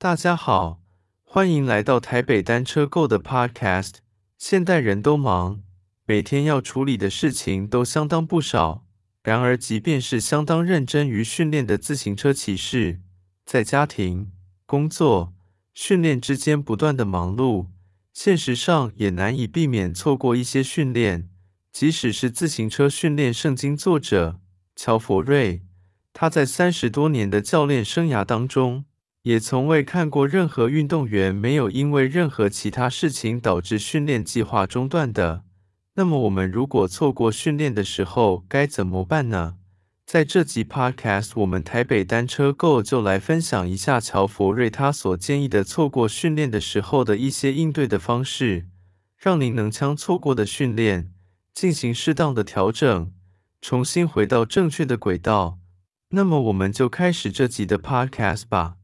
大家好，欢迎来到台北单车购的 Podcast。现代人都忙，每天要处理的事情都相当不少。然而，即便是相当认真于训练的自行车骑士，在家庭、工作、训练之间不断的忙碌，现实上也难以避免错过一些训练。即使是自行车训练圣经作者乔佛瑞，他在三十多年的教练生涯当中，也从未看过任何运动员没有因为任何其他事情导致训练计划中断的。那么，我们如果错过训练的时候该怎么办呢？在这集 Podcast，我们台北单车购就来分享一下乔佛瑞他所建议的错过训练的时候的一些应对的方式，让您能将错过的训练进行适当的调整，重新回到正确的轨道。那么，我们就开始这集的 Podcast 吧。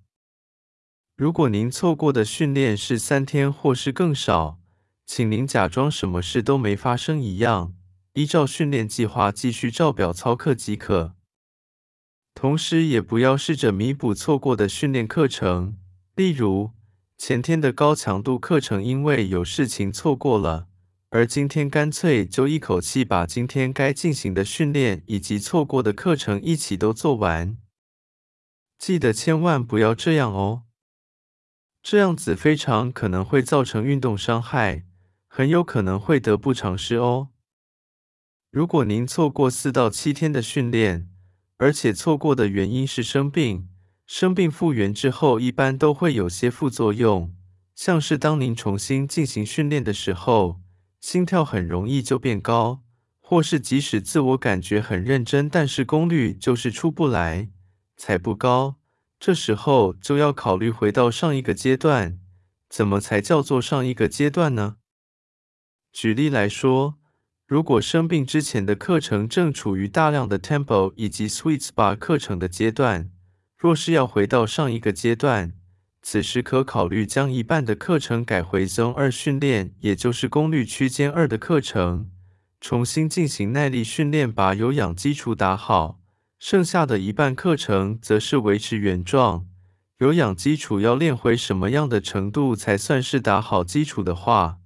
如果您错过的训练是三天或是更少，请您假装什么事都没发生一样，依照训练计划继续照表操课即可。同时，也不要试着弥补错过的训练课程，例如前天的高强度课程因为有事情错过了。而今天干脆就一口气把今天该进行的训练以及错过的课程一起都做完。记得千万不要这样哦，这样子非常可能会造成运动伤害，很有可能会得不偿失哦。如果您错过四到七天的训练，而且错过的原因是生病，生病复原之后一般都会有些副作用，像是当您重新进行训练的时候。心跳很容易就变高，或是即使自我感觉很认真，但是功率就是出不来，踩不高。这时候就要考虑回到上一个阶段。怎么才叫做上一个阶段呢？举例来说，如果生病之前的课程正处于大量的 tempo 以及 Sweet Spa 课程的阶段，若是要回到上一个阶段。此时可考虑将一半的课程改回 Zone 二训练，也就是功率区间二的课程，重新进行耐力训练，把有氧基础打好。剩下的一半课程则是维持原状。有氧基础要练回什么样的程度才算是打好基础的话，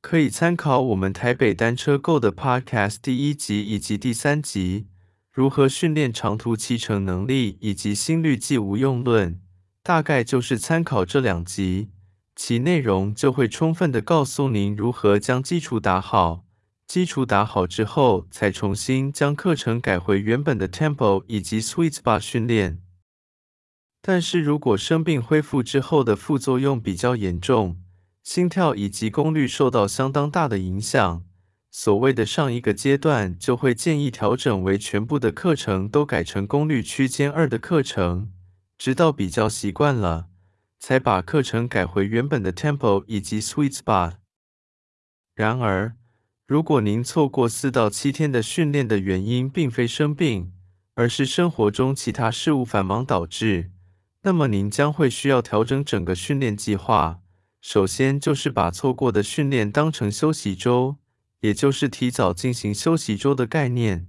可以参考我们台北单车购的 Podcast 第一集以及第三集，如何训练长途骑乘能力以及心率计无用论。大概就是参考这两集，其内容就会充分地告诉您如何将基础打好。基础打好之后，才重新将课程改回原本的 tempo 以及 sweet spot 训练。但是如果生病恢复之后的副作用比较严重，心跳以及功率受到相当大的影响，所谓的上一个阶段就会建议调整为全部的课程都改成功率区间二的课程。直到比较习惯了，才把课程改回原本的 tempo 以及 sweet spot。然而，如果您错过四到七天的训练的原因并非生病，而是生活中其他事务繁忙导致，那么您将会需要调整整个训练计划。首先就是把错过的训练当成休息周，也就是提早进行休息周的概念。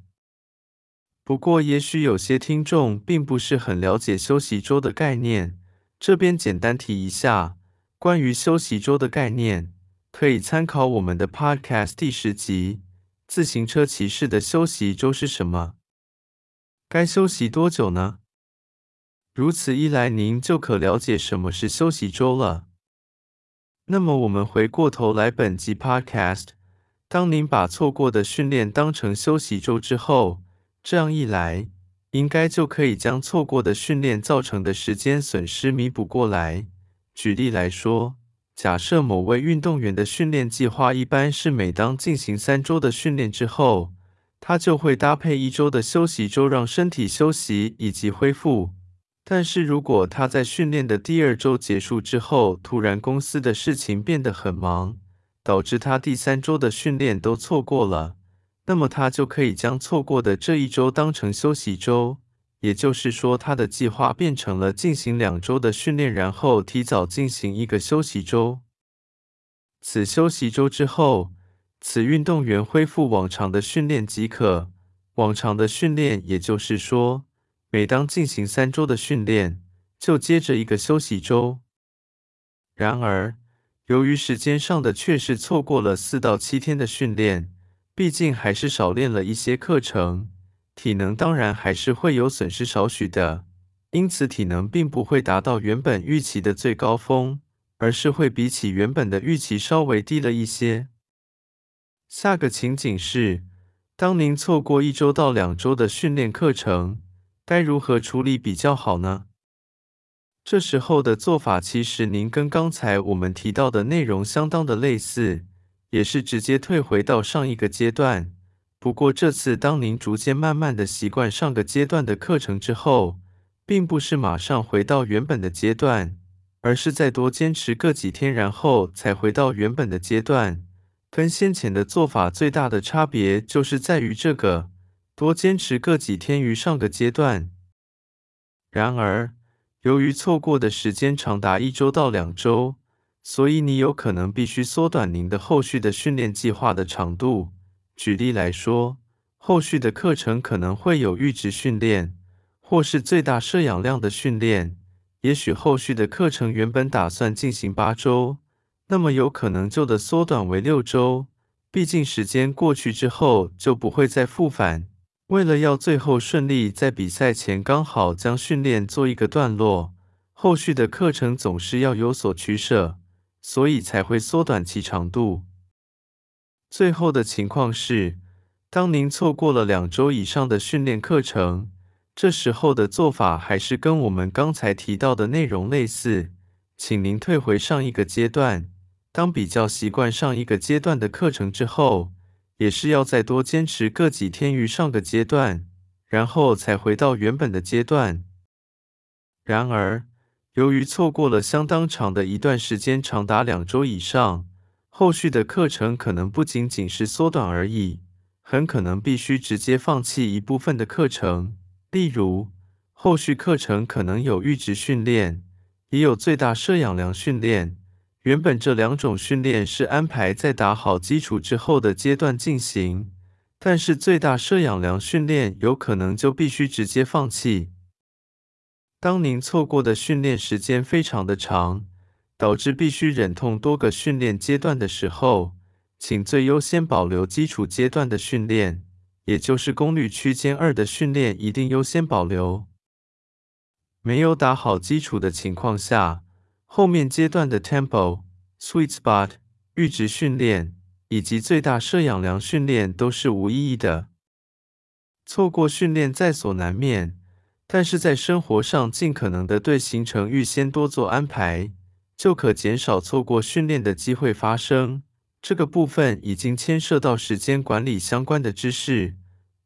不过，也许有些听众并不是很了解休息周的概念，这边简单提一下关于休息周的概念，可以参考我们的 Podcast 第十集《自行车骑士的休息周是什么？该休息多久呢？》如此一来，您就可了解什么是休息周了。那么，我们回过头来本集 Podcast，当您把错过的训练当成休息周之后，这样一来，应该就可以将错过的训练造成的时间损失弥补过来。举例来说，假设某位运动员的训练计划一般是每当进行三周的训练之后，他就会搭配一周的休息周，让身体休息以及恢复。但是如果他在训练的第二周结束之后，突然公司的事情变得很忙，导致他第三周的训练都错过了。那么他就可以将错过的这一周当成休息周，也就是说，他的计划变成了进行两周的训练，然后提早进行一个休息周。此休息周之后，此运动员恢复往常的训练即可。往常的训练，也就是说，每当进行三周的训练，就接着一个休息周。然而，由于时间上的确是错过了四到七天的训练，毕竟还是少练了一些课程，体能当然还是会有损失少许的。因此，体能并不会达到原本预期的最高峰，而是会比起原本的预期稍微低了一些。下个情景是，当您错过一周到两周的训练课程，该如何处理比较好呢？这时候的做法，其实您跟刚才我们提到的内容相当的类似，也是直接退回到上一个阶段。不过这次，当您逐渐慢慢的习惯上个阶段的课程之后，并不是马上回到原本的阶段，而是再多坚持个几天，然后才回到原本的阶段。跟先前的做法最大的差别，就是在于这个多坚持个几天于上个阶段。然而，由于错过的时间长达一周到两周，所以你有可能必须缩短您的后续的训练计划的长度。举例来说，后续的课程可能会有阈值训练，或是最大摄氧量的训练。也许后续的课程原本打算进行八周，那么有可能就得缩短为六周。毕竟时间过去之后就不会再复返。为了要最后顺利在比赛前刚好将训练做一个段落，后续的课程总是要有所取舍，所以才会缩短其长度。最后的情况是，当您错过了两周以上的训练课程，这时候的做法还是跟我们刚才提到的内容类似，请您退回上一个阶段，当比较习惯上一个阶段的课程之后。也是要再多坚持个几天于上个阶段，然后才回到原本的阶段。然而，由于错过了相当长的一段时间，长达两周以上，后续的课程可能不仅仅是缩短而已，很可能必须直接放弃一部分的课程。例如，后续课程可能有阈值训练，也有最大摄氧量训练。原本这两种训练是安排在打好基础之后的阶段进行，但是最大摄氧量训练有可能就必须直接放弃。当您错过的训练时间非常的长，导致必须忍痛多个训练阶段的时候，请最优先保留基础阶段的训练，也就是功率区间二的训练一定优先保留。没有打好基础的情况下，后面阶段的 tempo、sweet spot、阈值训练以及最大摄氧量训练都是无意义的。错过训练在所难免，但是在生活上尽可能的对行程预先多做安排，就可减少错过训练的机会发生。这个部分已经牵涉到时间管理相关的知识，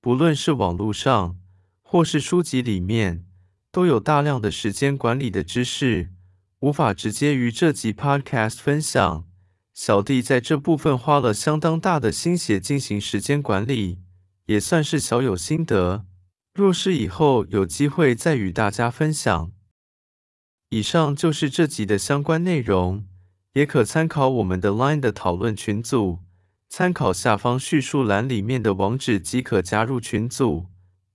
不论是网络上或是书籍里面，都有大量的时间管理的知识。无法直接于这集 Podcast 分享，小弟在这部分花了相当大的心血进行时间管理，也算是小有心得。若是以后有机会再与大家分享。以上就是这集的相关内容，也可参考我们的 Line 的讨论群组，参考下方叙述栏里面的网址即可加入群组。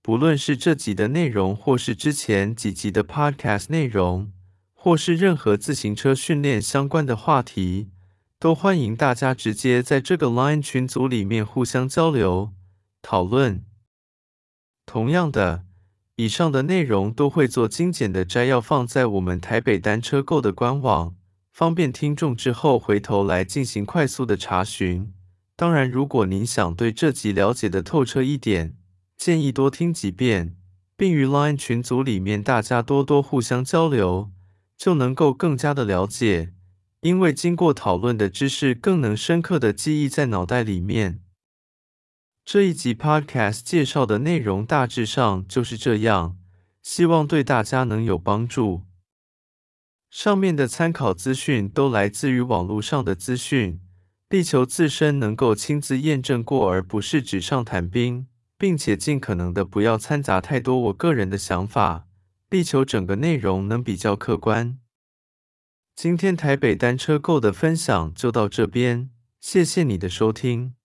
不论是这集的内容，或是之前几集的 Podcast 内容。或是任何自行车训练相关的话题，都欢迎大家直接在这个 Line 群组里面互相交流讨论。同样的，以上的内容都会做精简的摘要，放在我们台北单车购的官网，方便听众之后回头来进行快速的查询。当然，如果您想对这集了解的透彻一点，建议多听几遍，并于 Line 群组里面大家多多互相交流。就能够更加的了解，因为经过讨论的知识更能深刻的记忆在脑袋里面。这一集 Podcast 介绍的内容大致上就是这样，希望对大家能有帮助。上面的参考资讯都来自于网络上的资讯，力求自身能够亲自验证过，而不是纸上谈兵，并且尽可能的不要掺杂太多我个人的想法。力求整个内容能比较客观。今天台北单车购的分享就到这边，谢谢你的收听。